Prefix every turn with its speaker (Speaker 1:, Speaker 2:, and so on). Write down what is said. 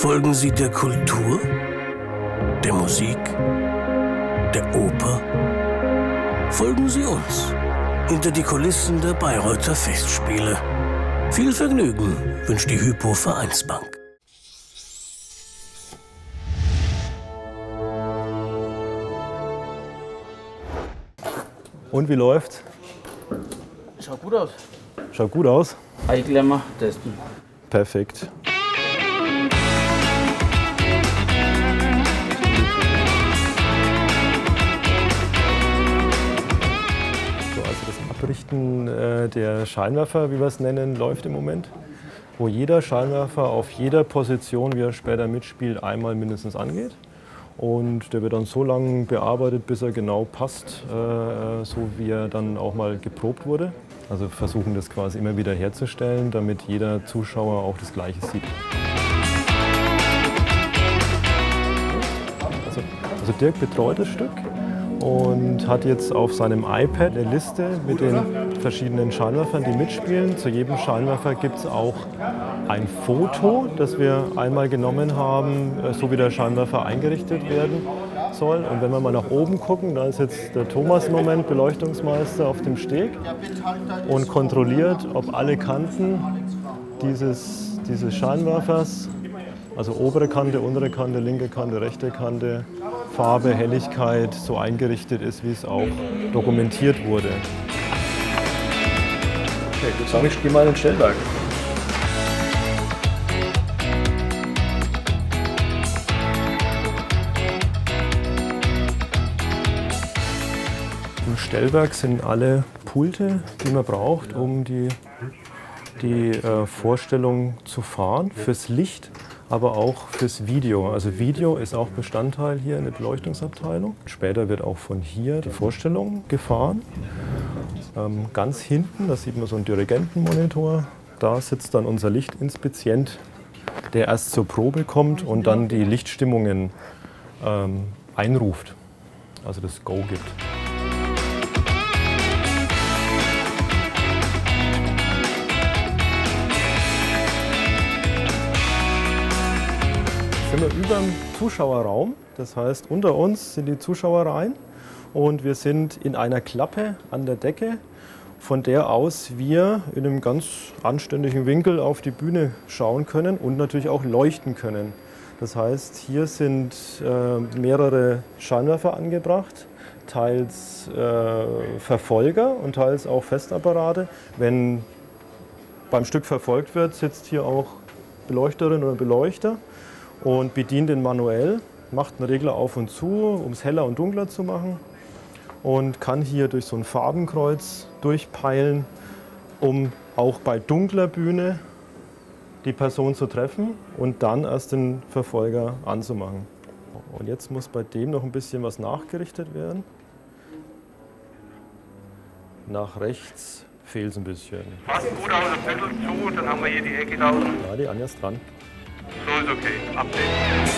Speaker 1: Folgen Sie der Kultur, der Musik, der Oper? Folgen Sie uns hinter die Kulissen der Bayreuther Festspiele. Viel Vergnügen wünscht die Hypo Vereinsbank.
Speaker 2: Und wie läuft's?
Speaker 3: Schaut gut aus.
Speaker 2: Schaut gut aus.
Speaker 3: Eiklemmer testen.
Speaker 2: Perfekt. Abrichten äh, der Scheinwerfer, wie wir es nennen, läuft im Moment. Wo jeder Scheinwerfer auf jeder Position, wie er später mitspielt, einmal mindestens angeht. Und der wird dann so lange bearbeitet, bis er genau passt, äh, so wie er dann auch mal geprobt wurde. Also versuchen das quasi immer wieder herzustellen, damit jeder Zuschauer auch das Gleiche sieht. Also, also Dirk betreut das Stück und hat jetzt auf seinem iPad eine Liste mit den verschiedenen Scheinwerfern, die mitspielen. Zu jedem Scheinwerfer gibt es auch ein Foto, das wir einmal genommen haben, äh, so wie der Scheinwerfer eingerichtet werden soll. Und wenn wir mal nach oben gucken, da ist jetzt der Thomas im Moment, Beleuchtungsmeister, auf dem Steg und kontrolliert, ob alle Kanten dieses, dieses Scheinwerfers, also obere Kante, untere Kante, linke Kante, rechte Kante, Farbe, Helligkeit so eingerichtet ist, wie es auch dokumentiert wurde.
Speaker 4: Okay, würde sagen, ich spiele mal in den Stellwerk.
Speaker 2: Im Stellwerk sind alle Pulte, die man braucht, um die, die äh, Vorstellung zu fahren, fürs Licht, aber auch fürs Video. Also Video ist auch Bestandteil hier in der Beleuchtungsabteilung. Später wird auch von hier die Vorstellung gefahren. Ähm, ganz hinten, da sieht man so einen Dirigentenmonitor, da sitzt dann unser Lichtinspizient, der erst zur Probe kommt und dann die Lichtstimmungen ähm, einruft, also das Go gibt. Sind wir über dem Zuschauerraum. Das heißt, unter uns sind die Zuschauerreihen und wir sind in einer Klappe an der Decke, von der aus wir in einem ganz anständigen Winkel auf die Bühne schauen können und natürlich auch leuchten können. Das heißt, hier sind äh, mehrere Scheinwerfer angebracht, teils äh, Verfolger und teils auch Festapparate. Wenn beim Stück verfolgt wird, sitzt hier auch Beleuchterin oder Beleuchter und bedient den manuell, macht einen Regler auf und zu, um es heller und dunkler zu machen und kann hier durch so ein Farbenkreuz durchpeilen, um auch bei dunkler Bühne die Person zu treffen und dann erst den Verfolger anzumachen. Und jetzt muss bei dem noch ein bisschen was nachgerichtet werden. Nach rechts fehlt es ein bisschen.
Speaker 5: Passt gut aus, ein Viertel zu, dann haben wir hier die Ecke draußen.
Speaker 2: Ja, die Anja ist dran.
Speaker 5: So ist okay. Update.